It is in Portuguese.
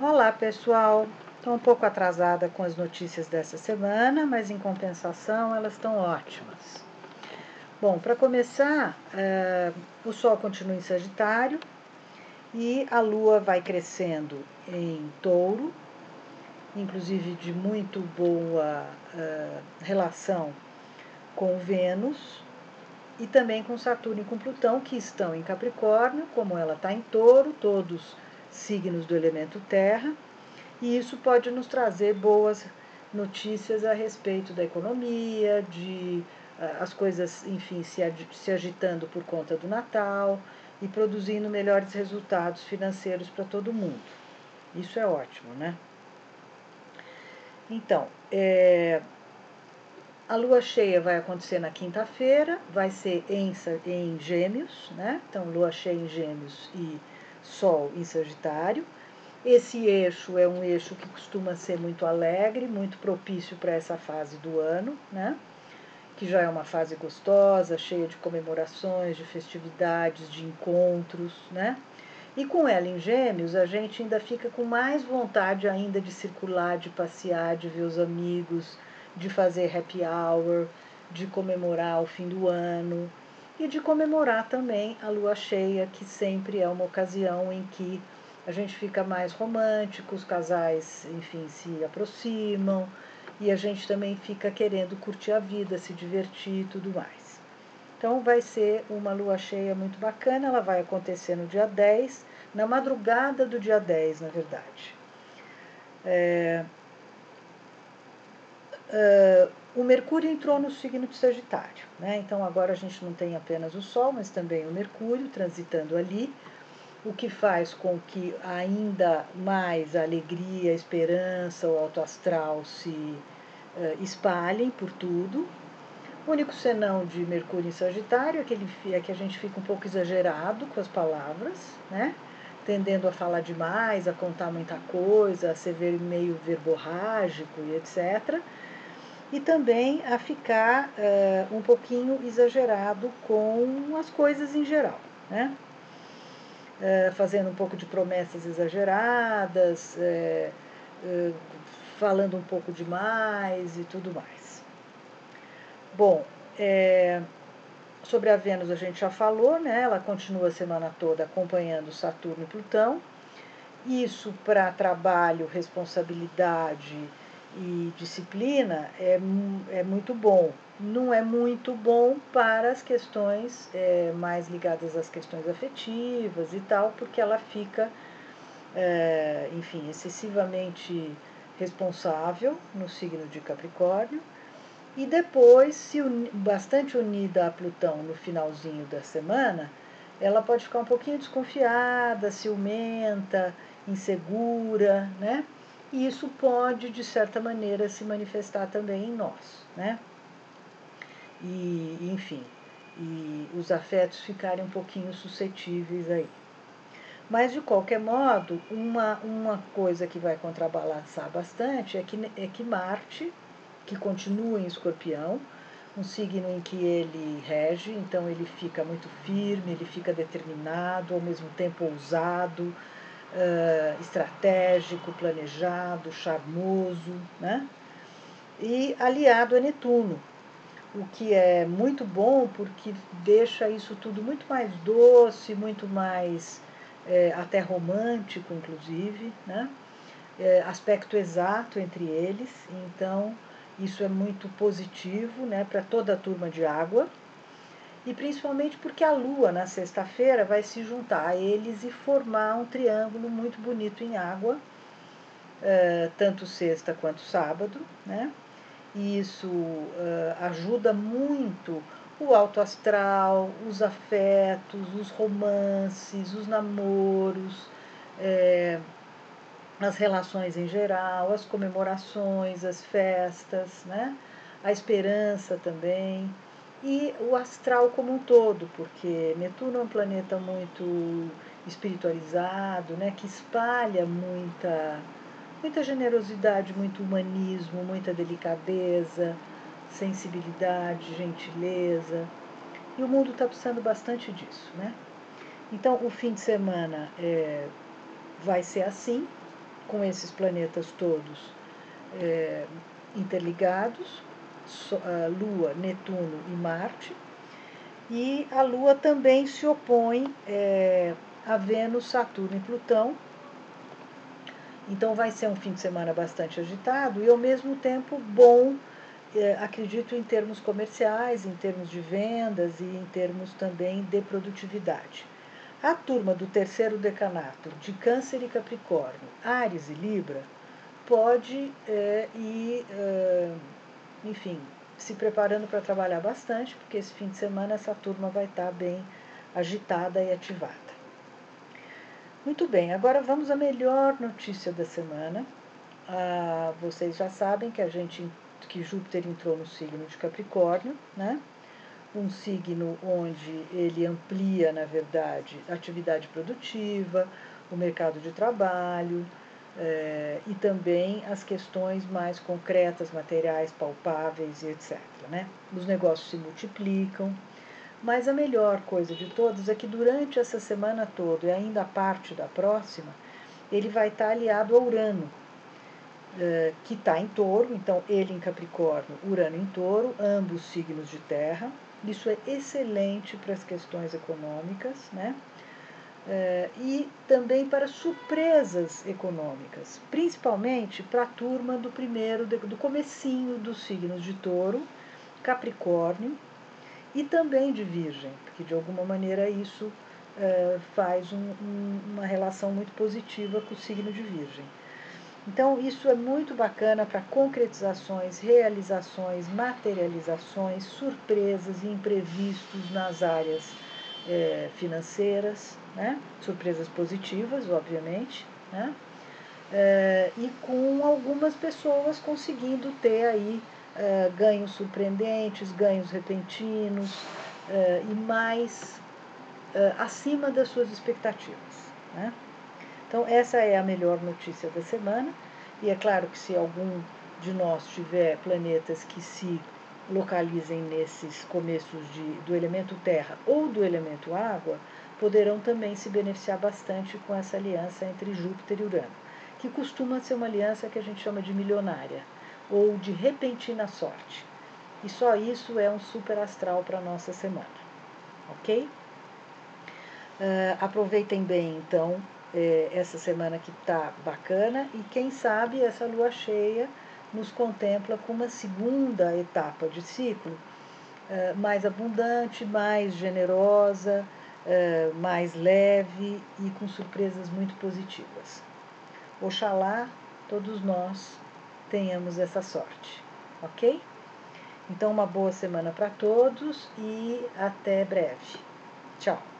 Olá, pessoal. Estou um pouco atrasada com as notícias dessa semana, mas em compensação elas estão ótimas. Bom, para começar, uh, o Sol continua em Sagitário e a Lua vai crescendo em Touro, inclusive de muito boa uh, relação com Vênus e também com Saturno e com Plutão, que estão em Capricórnio, como ela está em Touro, todos signos do elemento Terra, e isso pode nos trazer boas notícias a respeito da economia, de uh, as coisas, enfim, se, se agitando por conta do Natal e produzindo melhores resultados financeiros para todo mundo. Isso é ótimo, né? Então, é, a lua cheia vai acontecer na quinta-feira, vai ser em, em Gêmeos, né? Então, lua cheia em Gêmeos e Sol em Sagitário. Esse eixo é um eixo que costuma ser muito alegre, muito propício para essa fase do ano, né? que já é uma fase gostosa, cheia de comemorações, de festividades, de encontros, né? E com ela em Gêmeos, a gente ainda fica com mais vontade ainda de circular, de passear, de ver os amigos, de fazer happy hour, de comemorar o fim do ano e de comemorar também a lua cheia, que sempre é uma ocasião em que a gente fica mais romântico, os casais, enfim, se aproximam e a gente também fica querendo curtir a vida, se divertir e tudo mais. Então vai ser uma lua cheia muito bacana, ela vai acontecer no dia 10, na madrugada do dia 10, na verdade. É, uh, o Mercúrio entrou no signo de Sagitário, né? então agora a gente não tem apenas o Sol, mas também o Mercúrio transitando ali o que faz com que ainda mais a alegria, a esperança, o alto astral se uh, espalhem por tudo. O único senão de Mercúrio em Sagitário é que, ele, é que a gente fica um pouco exagerado com as palavras, né? tendendo a falar demais, a contar muita coisa, a ser meio verborrágico e etc. E também a ficar uh, um pouquinho exagerado com as coisas em geral. Né? é, fazendo um pouco de promessas exageradas, é, falando um pouco demais e tudo mais. Bom, é, sobre a Vênus a gente já falou, né? Ela continua a semana toda acompanhando Saturno e Plutão. Isso para trabalho, responsabilidade e disciplina é, é muito bom. Não é muito bom para as questões é, mais ligadas às questões afetivas e tal, porque ela fica, é, enfim, excessivamente responsável no signo de Capricórnio e depois, se bastante unida a Plutão no finalzinho da semana, ela pode ficar um pouquinho desconfiada, ciumenta, insegura, né? E isso pode, de certa maneira, se manifestar também em nós, né? E, enfim, e os afetos ficarem um pouquinho suscetíveis aí. Mas, de qualquer modo, uma, uma coisa que vai contrabalançar bastante é que, é que Marte, que continua em escorpião, um signo em que ele rege, então ele fica muito firme, ele fica determinado, ao mesmo tempo ousado, uh, estratégico, planejado, charmoso, né? e aliado a Netuno, o que é muito bom porque deixa isso tudo muito mais doce, muito mais é, até romântico, inclusive, né? É, aspecto exato entre eles, então isso é muito positivo né, para toda a turma de água e principalmente porque a Lua, na sexta-feira, vai se juntar a eles e formar um triângulo muito bonito em água, uh, tanto sexta quanto sábado, né? E isso uh, ajuda muito o alto astral, os afetos, os romances, os namoros, é, as relações em geral, as comemorações, as festas, né? a esperança também e o astral como um todo, porque Netuno é um planeta muito espiritualizado, né, que espalha muita, muita generosidade, muito humanismo, muita delicadeza, sensibilidade, gentileza. E o mundo está precisando bastante disso, né? Então, o fim de semana é, vai ser assim, com esses planetas todos é, interligados, Lua, Netuno e Marte, e a Lua também se opõe é, a Vênus, Saturno e Plutão. Então vai ser um fim de semana bastante agitado e ao mesmo tempo bom, é, acredito em termos comerciais, em termos de vendas e em termos também de produtividade. A turma do terceiro decanato de Câncer e Capricórnio, Ares e Libra, pode é, ir, é, enfim, se preparando para trabalhar bastante, porque esse fim de semana essa turma vai estar bem agitada e ativada. Muito bem, agora vamos à melhor notícia da semana. Ah, vocês já sabem que a gente que Júpiter entrou no signo de Capricórnio, né? Um signo onde ele amplia, na verdade, atividade produtiva, o mercado de trabalho eh, e também as questões mais concretas, materiais, palpáveis e etc. Né? Os negócios se multiplicam, mas a melhor coisa de todos é que durante essa semana toda e ainda a parte da próxima, ele vai estar aliado a Urano, eh, que está em touro, então ele em Capricórnio, Urano em touro, ambos signos de terra. Isso é excelente para as questões econômicas, né? Eh, e também para surpresas econômicas, principalmente para a turma do primeiro, do comecinho dos signos de touro, Capricórnio e também de Virgem, porque de alguma maneira isso é, faz um, uma relação muito positiva com o signo de Virgem. Então, isso é muito bacana para concretizações, realizações, materializações, surpresas e imprevistos nas áreas é, financeiras, né? surpresas positivas, obviamente, né? É, e com algumas pessoas conseguindo ter aí uh, ganhos surpreendentes, ganhos repentinos uh, e mais uh, acima das suas expectativas. Né? Então, essa é a melhor notícia da semana. E é claro que se algum de nós tiver planetas que se localizem nesses começos de, do elemento terra ou do elemento água, poderão também se beneficiar bastante com essa aliança entre Júpiter e Urano, que costuma ser uma aliança que a gente chama de milionária ou de repentina sorte. E só isso é um super astral para a nossa semana, ok? Uh, aproveitem bem, então, eh, essa semana que está bacana e quem sabe essa lua cheia nos contempla com uma segunda etapa de ciclo uh, mais abundante, mais generosa, uh, mais leve e com surpresas muito positivas. Oxalá todos nós tenhamos essa sorte, ok? Então, uma boa semana para todos e até breve. Tchau!